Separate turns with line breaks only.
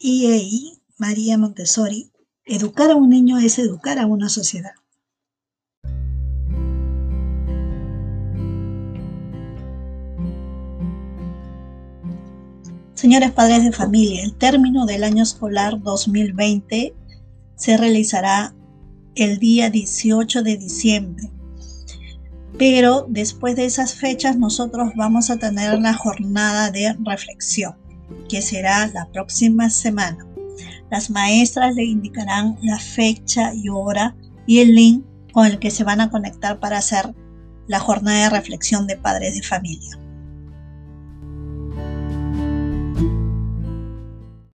IEI, María Montessori, educar a un niño es educar a una sociedad. Señores padres de familia, el término del año escolar 2020 se realizará el día 18 de diciembre. Pero después de esas fechas nosotros vamos a tener la jornada de reflexión, que será la próxima semana. Las maestras le indicarán la fecha y hora y el link con el que se van a conectar para hacer la jornada de reflexión de padres de familia.